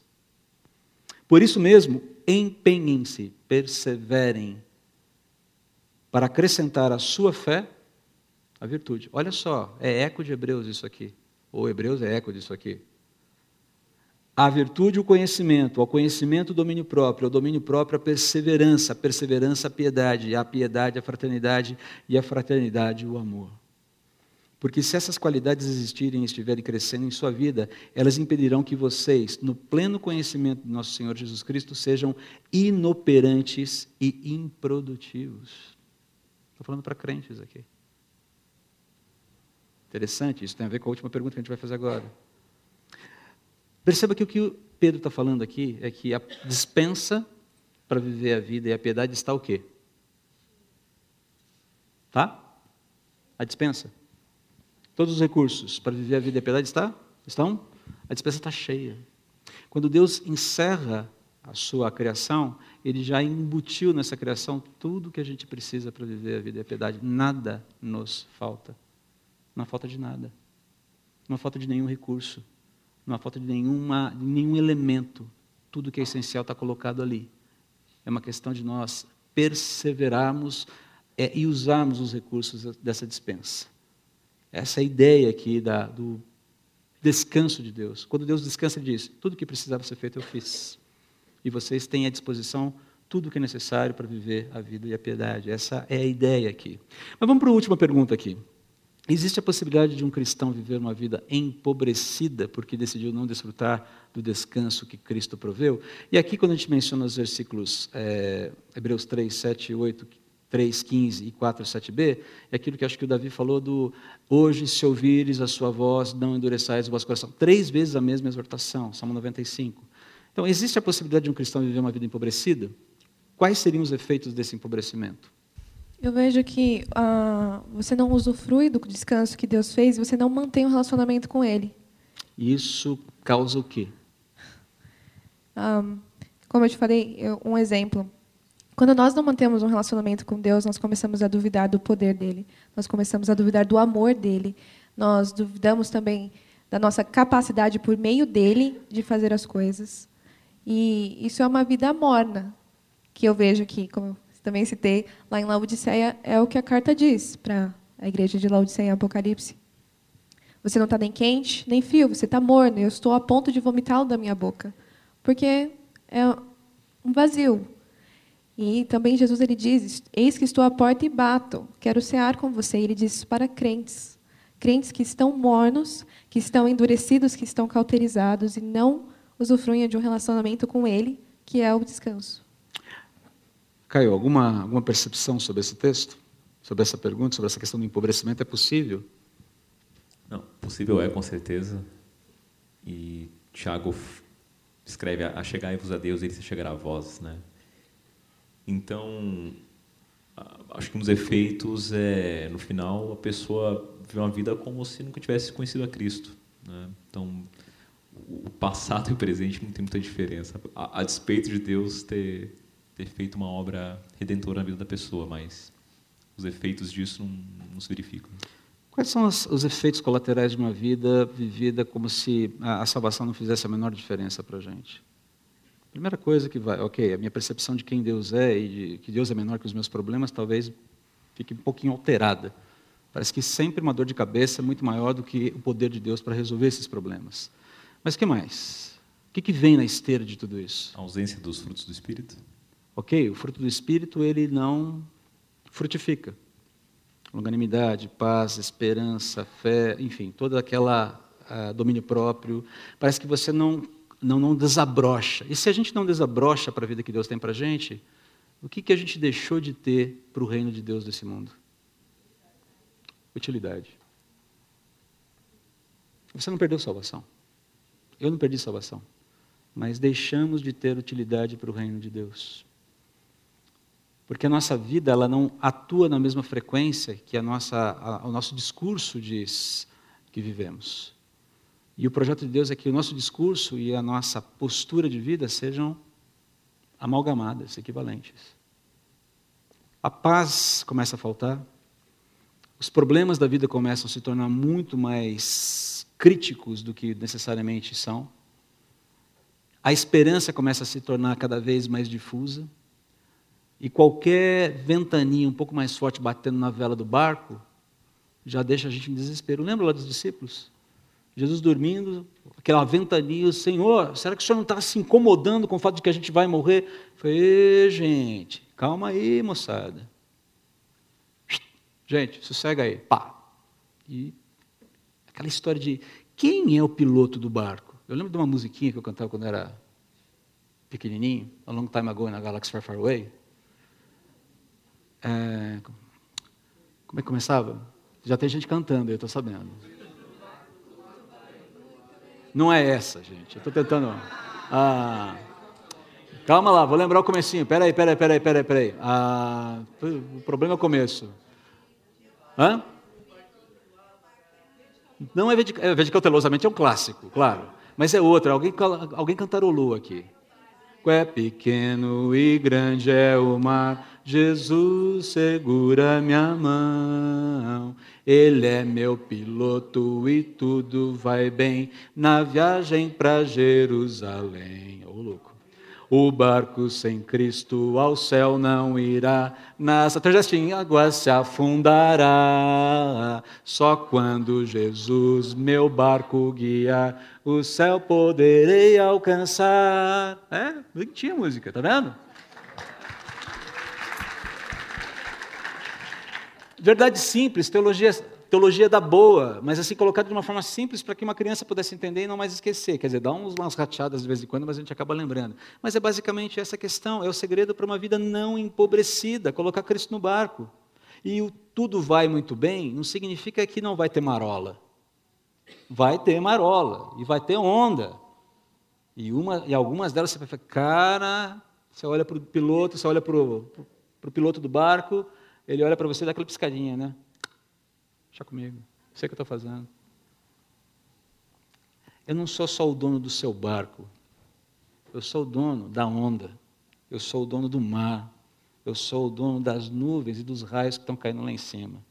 Por isso mesmo, empenhem-se, perseverem, para acrescentar à sua fé a virtude. Olha só, é eco de Hebreus isso aqui. Ou Hebreus é eco disso aqui. A virtude, o conhecimento, ao conhecimento, o domínio próprio, ao domínio próprio, a perseverança, a perseverança, a piedade, a piedade, a fraternidade e a fraternidade, o amor. Porque se essas qualidades existirem e estiverem crescendo em sua vida, elas impedirão que vocês, no pleno conhecimento do nosso Senhor Jesus Cristo, sejam inoperantes e improdutivos. Estou falando para crentes aqui. Interessante, isso tem a ver com a última pergunta que a gente vai fazer agora. Perceba que o que Pedro está falando aqui é que a dispensa para viver a vida e a piedade está o quê? Tá? A dispensa. Todos os recursos para viver a vida e a piedade está? estão? A dispensa está cheia. Quando Deus encerra a sua criação, ele já embutiu nessa criação tudo que a gente precisa para viver a vida e a piedade. Nada nos falta. Não falta de nada. Não falta de nenhum recurso. Não há falta de, nenhuma, de nenhum elemento. Tudo que é essencial está colocado ali. É uma questão de nós perseverarmos é, e usarmos os recursos dessa dispensa. Essa é a ideia aqui da, do descanso de Deus. Quando Deus descansa, Ele diz: tudo que precisava ser feito eu fiz. E vocês têm à disposição tudo o que é necessário para viver a vida e a piedade. Essa é a ideia aqui. Mas vamos para a última pergunta aqui. Existe a possibilidade de um cristão viver uma vida empobrecida porque decidiu não desfrutar do descanso que Cristo proveu? E aqui, quando a gente menciona os versículos é, Hebreus 3, 7 8, 3, 15 e 4, 7b, é aquilo que acho que o Davi falou do hoje, se ouvires a sua voz, não endureçais o vosso coração. Três vezes a mesma exortação, Salmo 95. Então, existe a possibilidade de um cristão viver uma vida empobrecida? Quais seriam os efeitos desse empobrecimento? Eu vejo que uh, você não usufrui do descanso que Deus fez, você não mantém um relacionamento com Ele. Isso causa o quê? Um, como eu te falei, eu, um exemplo. Quando nós não mantemos um relacionamento com Deus, nós começamos a duvidar do poder dele, nós começamos a duvidar do amor dele, nós duvidamos também da nossa capacidade por meio dele de fazer as coisas. E isso é uma vida morna que eu vejo aqui, como também citei lá em Laodiceia, é o que a carta diz para a igreja de Laodiceia em Apocalipse. Você não está nem quente, nem frio, você está morno, eu estou a ponto de vomitá-lo da minha boca. Porque é um vazio. E também Jesus ele diz: Eis que estou à porta e bato, quero cear com você. E ele diz isso para crentes. Crentes que estão mornos, que estão endurecidos, que estão cauterizados e não usufruem de um relacionamento com Ele, que é o descanso. Caio, alguma, alguma percepção sobre esse texto? Sobre essa pergunta, sobre essa questão do empobrecimento? É possível? Não, possível é, com certeza. E Tiago escreve: A chegai-vos a Deus, ele se chegará a vós. Né? Então, acho que um dos efeitos é, no final, a pessoa vive uma vida como se nunca tivesse conhecido a Cristo. Né? Então, o passado e o presente não tem muita diferença. A, a despeito de Deus ter ter feito uma obra redentora na vida da pessoa, mas os efeitos disso não, não se verificam. Quais são os, os, efeitos colaterais de uma vida vivida como se a, a salvação não fizesse a menor diferença para a gente? Primeira coisa que vai, ok, a minha percepção de quem Deus é e de que Deus é menor que os meus problemas talvez fique um pouquinho alterada. Parece que sempre uma dor de cabeça é muito maior do que o poder de Deus para resolver esses problemas. Mas que mais? O que, que vem na esteira de tudo isso? A ausência dos frutos do Espírito. Ok, o fruto do Espírito ele não frutifica. Longanimidade, paz, esperança, fé, enfim, toda aquela uh, domínio próprio. Parece que você não, não, não desabrocha. E se a gente não desabrocha para a vida que Deus tem para a gente, o que, que a gente deixou de ter para o reino de Deus desse mundo? Utilidade. Você não perdeu salvação. Eu não perdi salvação. mas deixamos de ter utilidade para o reino de Deus. Porque a nossa vida ela não atua na mesma frequência que a nossa, a, o nosso discurso diz que vivemos. E o projeto de Deus é que o nosso discurso e a nossa postura de vida sejam amalgamadas, equivalentes. A paz começa a faltar, os problemas da vida começam a se tornar muito mais críticos do que necessariamente são. A esperança começa a se tornar cada vez mais difusa. E qualquer ventania um pouco mais forte batendo na vela do barco já deixa a gente em desespero. Lembra lá dos discípulos? Jesus dormindo, aquela ventania, o Senhor, será que o Senhor não está se incomodando com o fato de que a gente vai morrer? falei, gente, calma aí, moçada. Gente, sossega aí, pá. E aquela história de quem é o piloto do barco? Eu lembro de uma musiquinha que eu cantava quando era pequenininho, a long time ago na Galaxy Far Far Away. É, como é que começava? Já tem gente cantando, eu estou sabendo. Não é essa, gente. Eu estou tentando. Ah, calma lá, vou lembrar o comecinho. Peraí, peraí, peraí, peraí, peraí. Ah, o problema é o começo. Hã? Não é é Cautelosamente, é um clássico, claro. Mas é outra, alguém, alguém cantarolou aqui. É pequeno e grande é o mar, Jesus segura minha mão. Ele é meu piloto e tudo vai bem na viagem para Jerusalém. Ô, oh, louco. O barco sem Cristo ao céu não irá, nas em água se afundará. Só quando Jesus meu barco guiar, o céu poderei alcançar. É, bonitinha a música, tá vendo? Verdade simples, teologia teologia da boa, mas assim colocado de uma forma simples para que uma criança pudesse entender e não mais esquecer. Quer dizer, dá umas rateadas de vez em quando, mas a gente acaba lembrando. Mas é basicamente essa questão, é o segredo para uma vida não empobrecida, colocar Cristo no barco. E o tudo vai muito bem não significa que não vai ter marola. Vai ter marola e vai ter onda. E, uma, e algumas delas você vai falar, cara, você olha para o piloto, você olha para o piloto do barco, ele olha para você e dá aquela piscadinha, né? Deixa comigo. Sei o que eu estou fazendo. Eu não sou só o dono do seu barco. Eu sou o dono da onda. Eu sou o dono do mar. Eu sou o dono das nuvens e dos raios que estão caindo lá em cima.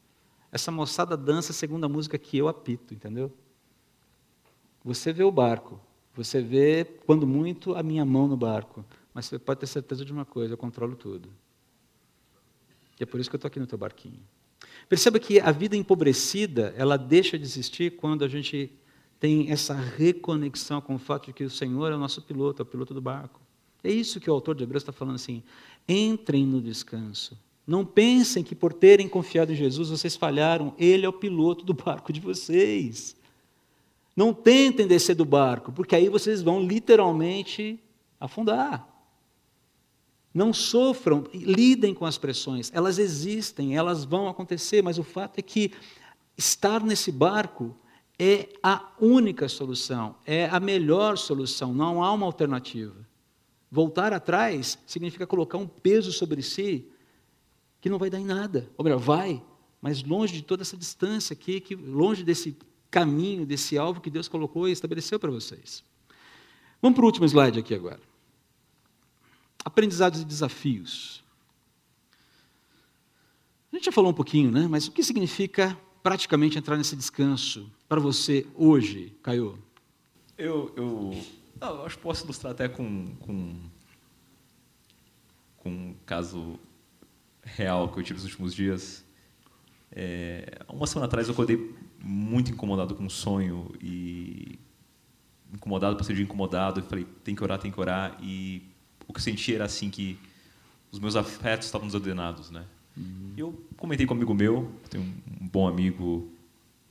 Essa moçada dança segundo a música que eu apito, entendeu? Você vê o barco. Você vê, quando muito, a minha mão no barco. Mas você pode ter certeza de uma coisa: eu controlo tudo. E é por isso que eu estou aqui no teu barquinho. Perceba que a vida empobrecida, ela deixa de existir quando a gente tem essa reconexão com o fato de que o Senhor é o nosso piloto, é o piloto do barco. É isso que o autor de Hebreus está falando assim: entrem no descanso. Não pensem que por terem confiado em Jesus vocês falharam, Ele é o piloto do barco de vocês. Não tentem descer do barco, porque aí vocês vão literalmente afundar. Não sofram, lidem com as pressões. Elas existem, elas vão acontecer, mas o fato é que estar nesse barco é a única solução, é a melhor solução, não há uma alternativa. Voltar atrás significa colocar um peso sobre si que não vai dar em nada. Ou melhor, vai, mas longe de toda essa distância aqui, que, longe desse caminho, desse alvo que Deus colocou e estabeleceu para vocês. Vamos para o último slide aqui agora. Aprendizados e desafios. A gente já falou um pouquinho, né? Mas o que significa praticamente entrar nesse descanso para você hoje, Caio? Eu, eu, eu acho que posso ilustrar até com, com, com um caso real que eu tive nos últimos dias. É, uma semana atrás eu acordei muito incomodado com um sonho e incomodado por ser de incomodado. Eu falei, tem que orar, tem que orar. E o que eu senti era assim que os meus afetos estavam desordenados, né? Uhum. Eu comentei com um amigo meu, tenho um bom amigo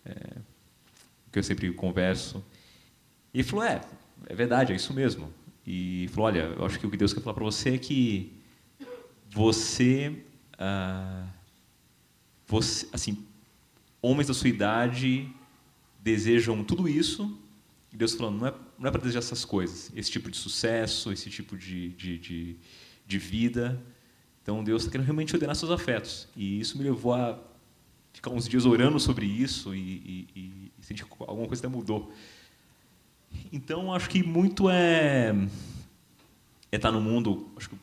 é, que eu sempre converso, e ele falou: é, é verdade, é isso mesmo. E falou: olha, eu acho que o que Deus quer falar para você é que você, ah, você, assim, homens da sua idade desejam tudo isso E Deus falando, não é, não é para desejar essas coisas, esse tipo de sucesso, esse tipo de, de, de, de vida. Então Deus está querendo realmente ordenar seus afetos. E isso me levou a ficar uns dias orando sobre isso e, e, e sentir que alguma coisa até mudou. Então acho que muito é é estar no mundo, acho que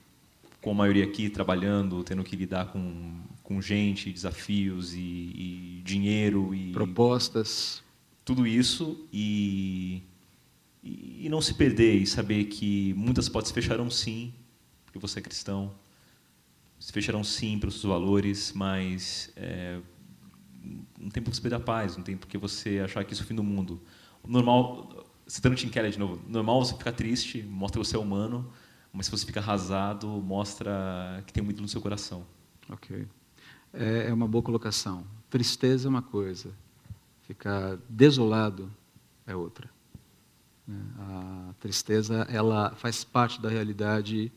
com a maioria aqui trabalhando, tendo que lidar com, com gente, desafios e, e dinheiro e propostas, tudo isso e, e não se perder e saber que muitas portas se fecharão sim, porque você é cristão, se fecharão sim pelos seus valores, mas é, não tem por que você perder a paz, não tem por que você achar que isso é o fim do mundo. Normal, citando Tim Keller de novo, normal você ficar triste, mostra que você é humano, mas se você fica arrasado, mostra que tem muito no seu coração. Ok. É, é uma boa colocação. Tristeza é uma coisa, ficar desolado é outra. Né? A tristeza, ela faz parte da realidade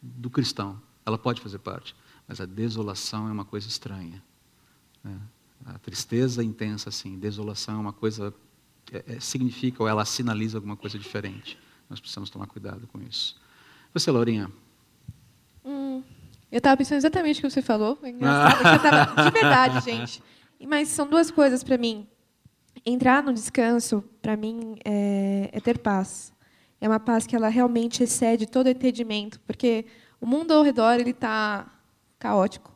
do cristão. Ela pode fazer parte, mas a desolação é uma coisa estranha. Né? A tristeza intensa, assim, desolação é uma coisa, é, é, significa ou ela sinaliza alguma coisa diferente. Nós precisamos tomar cuidado com isso. Você, Laurinha? Hum, eu estava pensando exatamente o que você falou. É engraçado. [laughs] Ah. Tava, de verdade, gente. Mas são duas coisas para mim. Entrar no descanso, para mim, é, é, ter paz. É uma paz que ela realmente excede todo entendimento, porque o mundo ao redor ele está caótico.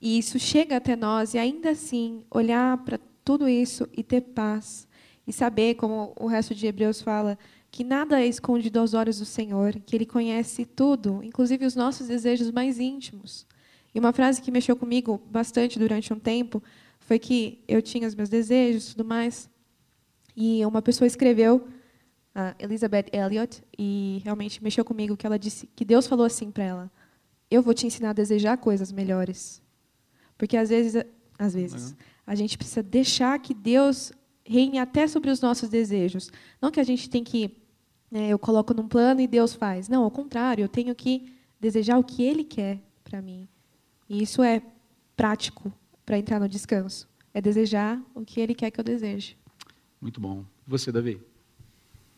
E isso chega até nós, e ainda assim, olhar para tudo isso e ter paz. E saber, como o resto de Hebreus fala, que nada é escondido aos olhos do Senhor, que Ele conhece tudo, inclusive os nossos desejos mais íntimos. E uma frase que mexeu comigo bastante durante um tempo foi que eu tinha os meus desejos, tudo mais, e uma pessoa escreveu, a Elizabeth Elliot, e realmente mexeu comigo que ela disse que Deus falou assim para ela: "Eu vou te ensinar a desejar coisas melhores". Porque às vezes, às vezes, a gente precisa deixar que Deus reine até sobre os nossos desejos. Não que a gente tem que né, eu coloco num plano e Deus faz. Não, ao contrário, eu tenho que desejar o que Ele quer para mim. E isso é prático para entrar no descanso. É desejar o que Ele quer que eu deseje. Muito bom. Você, Davi?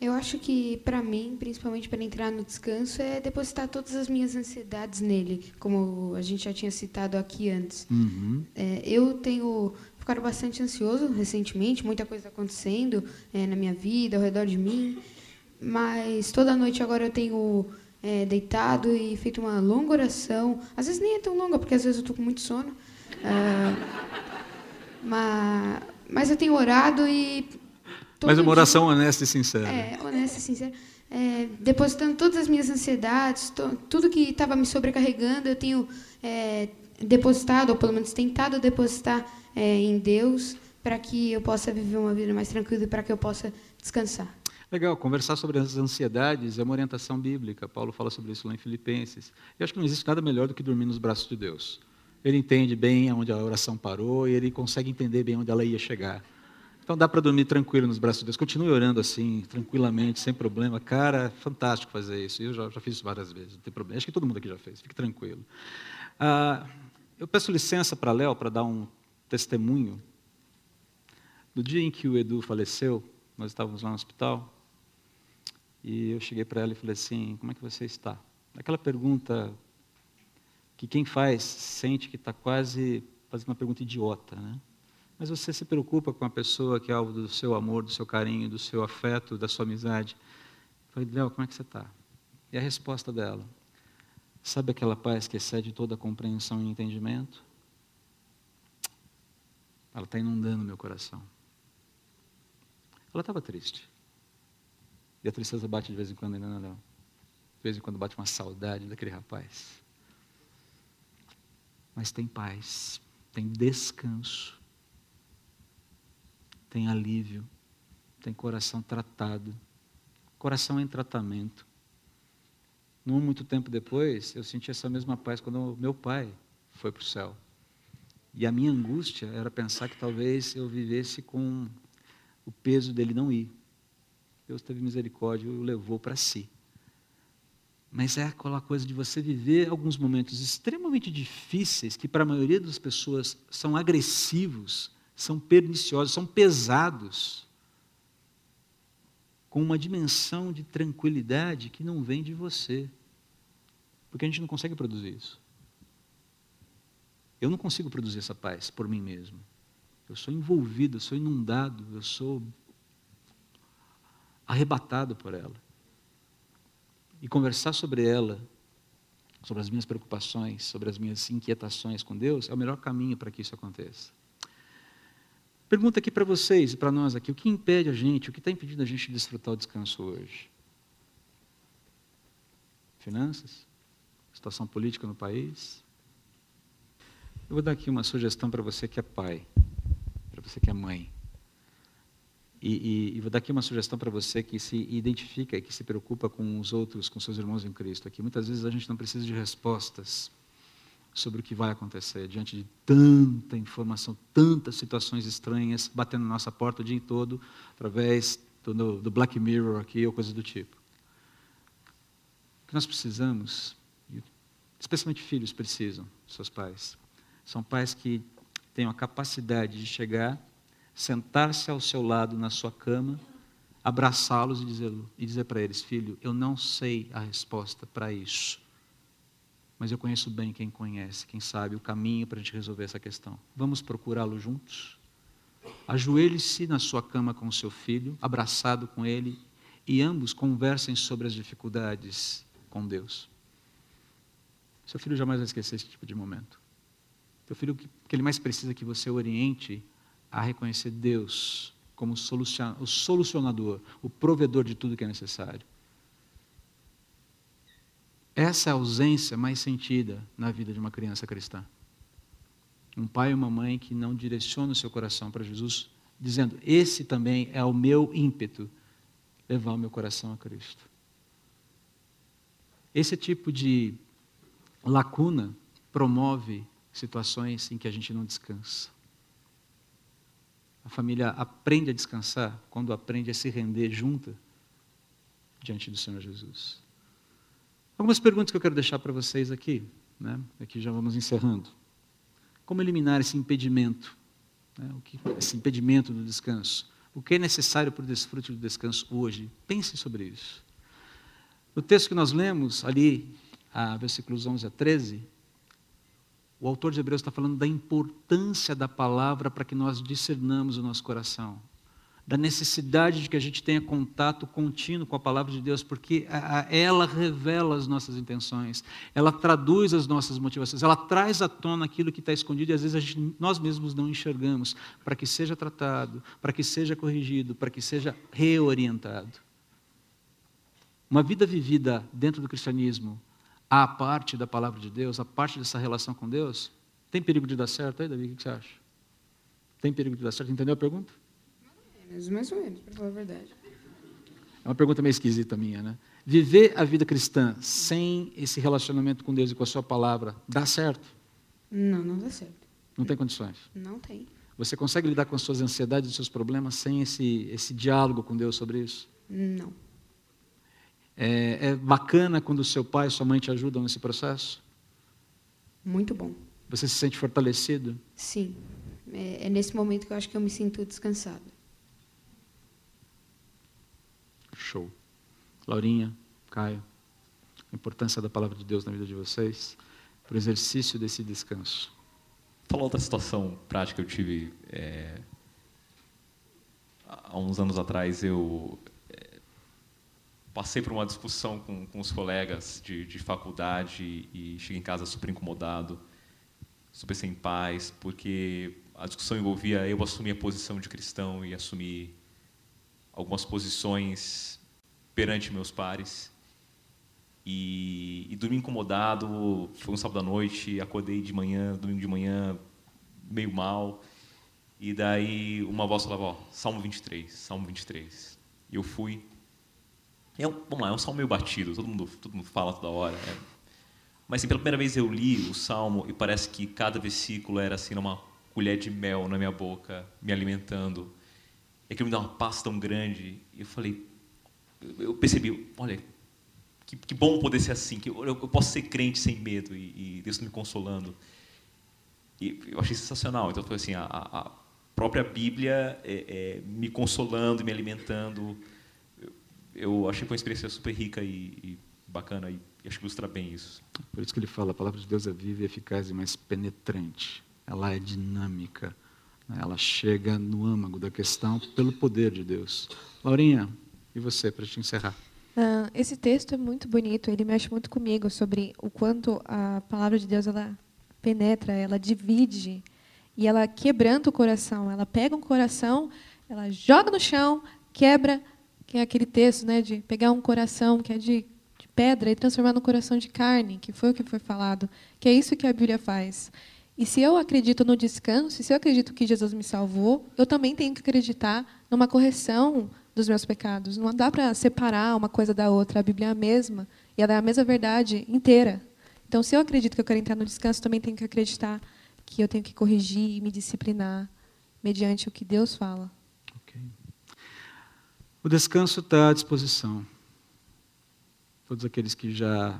Eu acho que, para mim, principalmente para entrar no descanso, é depositar todas as minhas ansiedades nele, como a gente já tinha citado aqui antes. Uhum. É, eu tenho ficado bastante ansioso recentemente, muita coisa acontecendo é, na minha vida, ao redor de mim. Mas toda noite agora eu tenho é, deitado e feito uma longa oração. Às vezes nem é tão longa, porque às vezes eu estou com muito sono. Uh, mas, mas eu tenho orado e. Mas uma oração dia, honesta e sincera. É, honesta e sincera. É, depositando todas as minhas ansiedades, to, tudo que estava me sobrecarregando, eu tenho é, depositado, ou pelo menos tentado depositar é, em Deus, para que eu possa viver uma vida mais tranquila e para que eu possa descansar. Legal, conversar sobre as ansiedades é uma orientação bíblica. Paulo fala sobre isso lá em Filipenses. Eu acho que não existe nada melhor do que dormir nos braços de Deus. Ele entende bem onde a oração parou e ele consegue entender bem onde ela ia chegar. Então dá para dormir tranquilo nos braços de Deus. Continue orando assim, tranquilamente, sem problema. Cara, fantástico fazer isso. Eu já, já fiz isso várias vezes, não tem problema. Acho que todo mundo aqui já fez, fique tranquilo. Ah, eu peço licença para Léo para dar um testemunho. No dia em que o Edu faleceu, nós estávamos lá no hospital, e eu cheguei para ela e falei assim: Como é que você está? Aquela pergunta que quem faz sente que está quase fazendo uma pergunta idiota, né? Mas você se preocupa com a pessoa que é alvo do seu amor, do seu carinho, do seu afeto, da sua amizade. Eu falei, Léo, como é que você está? E a resposta dela: Sabe aquela paz que excede toda a compreensão e entendimento? Ela está inundando meu coração. Ela estava triste. E a tristeza bate de vez em quando ainda não, não. De vez em quando bate uma saudade daquele rapaz. Mas tem paz, tem descanso, tem alívio, tem coração tratado, coração em tratamento. Não muito tempo depois, eu senti essa mesma paz quando meu pai foi para o céu. E a minha angústia era pensar que talvez eu vivesse com o peso dele não ir. Deus teve misericórdia e o levou para si. Mas é aquela coisa de você viver alguns momentos extremamente difíceis, que para a maioria das pessoas são agressivos, são perniciosos, são pesados. com uma dimensão de tranquilidade que não vem de você. Porque a gente não consegue produzir isso. Eu não consigo produzir essa paz por mim mesmo. Eu sou envolvido, eu sou inundado, eu sou arrebatado por ela. E conversar sobre ela, sobre as minhas preocupações, sobre as minhas inquietações com Deus, é o melhor caminho para que isso aconteça. Pergunta aqui para vocês e para nós aqui: o que impede a gente, o que está impedindo a gente de desfrutar o descanso hoje? Finanças? Situação política no país? Eu vou dar aqui uma sugestão para você que é pai, para você que é mãe. E, e, e vou dar aqui uma sugestão para você que se identifica e que se preocupa com os outros, com seus irmãos em Cristo. Aqui muitas vezes a gente não precisa de respostas sobre o que vai acontecer diante de tanta informação, tantas situações estranhas batendo na nossa porta o dia todo, através do, do Black Mirror aqui ou coisa do tipo. O que nós precisamos, especialmente filhos precisam, seus pais, são pais que têm a capacidade de chegar, sentar-se ao seu lado na sua cama, abraçá-los e dizer, e dizer para eles: Filho, eu não sei a resposta para isso, mas eu conheço bem quem conhece, quem sabe o caminho para a gente resolver essa questão. Vamos procurá-lo juntos? Ajoelhe-se na sua cama com o seu filho, abraçado com ele, e ambos conversem sobre as dificuldades com Deus. Seu filho jamais vai esquecer esse tipo de momento. Teu filho, o que ele mais precisa é que você oriente a reconhecer Deus como o solucionador, o provedor de tudo que é necessário. Essa é a ausência mais sentida na vida de uma criança cristã. Um pai e uma mãe que não direcionam o seu coração para Jesus, dizendo: Esse também é o meu ímpeto, levar o meu coração a Cristo. Esse tipo de lacuna promove situações em que a gente não descansa. A família aprende a descansar quando aprende a se render junta diante do Senhor Jesus. Algumas perguntas que eu quero deixar para vocês aqui, né? aqui já vamos encerrando. Como eliminar esse impedimento, né? o que, esse impedimento do descanso? O que é necessário para o desfrute do descanso hoje? Pense sobre isso. No texto que nós lemos, ali, a versículos 11 a 13, o autor de Hebreus está falando da importância da palavra para que nós discernamos o nosso coração. Da necessidade de que a gente tenha contato contínuo com a palavra de Deus, porque ela revela as nossas intenções, ela traduz as nossas motivações, ela traz à tona aquilo que está escondido e às vezes gente, nós mesmos não enxergamos, para que seja tratado, para que seja corrigido, para que seja reorientado. Uma vida vivida dentro do cristianismo a parte da palavra de Deus, a parte dessa relação com Deus, tem perigo de dar certo aí, Davi? O que você acha? Tem perigo de dar certo? Entendeu a pergunta? Mais ou menos, mais ou menos, para falar a verdade. É uma pergunta meio esquisita minha, né? Viver a vida cristã sem esse relacionamento com Deus e com a sua palavra, dá certo? Não, não dá certo. Não tem condições? Não tem. Você consegue lidar com as suas ansiedades e seus problemas sem esse, esse diálogo com Deus sobre isso? Não. É, é bacana quando seu pai e sua mãe te ajudam nesse processo? Muito bom. Você se sente fortalecido? Sim. É, é nesse momento que eu acho que eu me sinto descansado. Show. Laurinha, Caio, a importância da palavra de Deus na vida de vocês, para o exercício desse descanso. Falar outra situação prática que eu tive é, há uns anos atrás. Eu passei por uma discussão com, com os colegas de, de faculdade e cheguei em casa super incomodado, super sem paz, porque a discussão envolvia eu assumir a posição de cristão e assumir algumas posições perante meus pares. E, e dormi incomodado, foi um sábado à noite, acordei de manhã, domingo de manhã, meio mal. E daí uma voz falava, ó, Salmo 23, Salmo 23. E eu fui, é um, vamos lá, é um salmo meio batido, todo mundo, todo mundo fala toda hora. É. Mas assim, pela primeira vez eu li o salmo e parece que cada versículo era assim uma colher de mel na minha boca, me alimentando. E aquilo me dá uma paz tão grande. E eu falei, eu percebi, olha, que, que bom poder ser assim, que eu, eu posso ser crente sem medo e, e Deus me consolando. E eu achei sensacional. Então foi assim, a, a própria Bíblia é, é, me consolando, me alimentando eu achei que foi uma experiência super rica e, e bacana e acho que ilustra bem isso. Por isso que ele fala, a palavra de Deus é viva e eficaz e mais penetrante. Ela é dinâmica. Né? Ela chega no âmago da questão pelo poder de Deus. Laurinha, e você, para te encerrar? Uh, esse texto é muito bonito, ele mexe muito comigo sobre o quanto a palavra de Deus ela penetra, ela divide e ela quebranta o coração. Ela pega um coração, ela joga no chão, quebra, que é aquele texto né, de pegar um coração que é de, de pedra e transformar no coração de carne, que foi o que foi falado, que é isso que a Bíblia faz. E se eu acredito no descanso, se eu acredito que Jesus me salvou, eu também tenho que acreditar numa correção dos meus pecados. Não dá para separar uma coisa da outra. A Bíblia é a mesma e ela é a mesma verdade inteira. Então, se eu acredito que eu quero entrar no descanso, também tenho que acreditar que eu tenho que corrigir e me disciplinar mediante o que Deus fala. O descanso está à disposição. Todos aqueles que já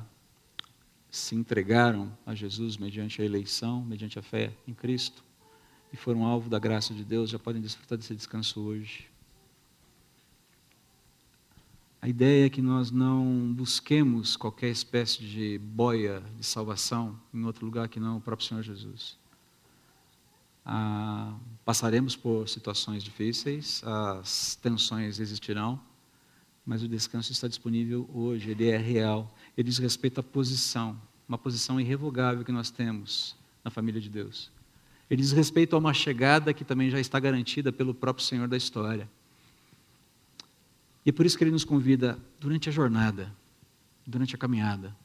se entregaram a Jesus mediante a eleição, mediante a fé em Cristo, e foram alvo da graça de Deus, já podem desfrutar desse descanso hoje. A ideia é que nós não busquemos qualquer espécie de boia de salvação em outro lugar que não o próprio Senhor Jesus. Ah, passaremos por situações difíceis, as tensões existirão, mas o descanso está disponível hoje, ele é real. Ele diz respeito à posição, uma posição irrevogável que nós temos na família de Deus. Ele diz respeito a uma chegada que também já está garantida pelo próprio Senhor da história. E é por isso que ele nos convida, durante a jornada, durante a caminhada,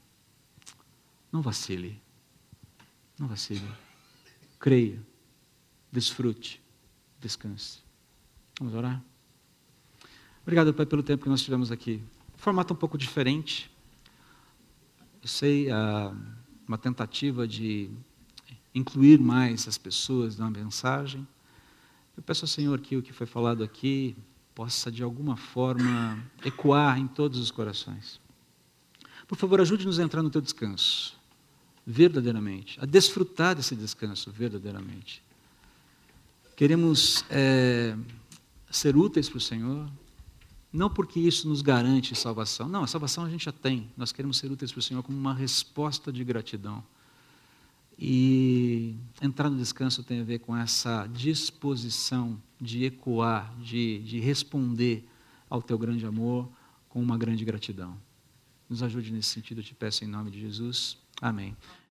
não vacile. Não vacile. Creia. Desfrute. Descanse. Vamos orar? Obrigado, Pai, pelo tempo que nós tivemos aqui. Formato um pouco diferente. Eu sei, ah, uma tentativa de incluir mais as pessoas na mensagem. Eu peço ao Senhor que o que foi falado aqui possa de alguma forma ecoar em todos os corações. Por favor, ajude-nos a entrar no teu descanso, verdadeiramente, a desfrutar desse descanso verdadeiramente. Queremos é, ser úteis para o Senhor, não porque isso nos garante salvação, não, a salvação a gente já tem, nós queremos ser úteis para o Senhor como uma resposta de gratidão. E entrar no descanso tem a ver com essa disposição de ecoar, de, de responder ao teu grande amor com uma grande gratidão. Nos ajude nesse sentido, eu te peço em nome de Jesus. Amém.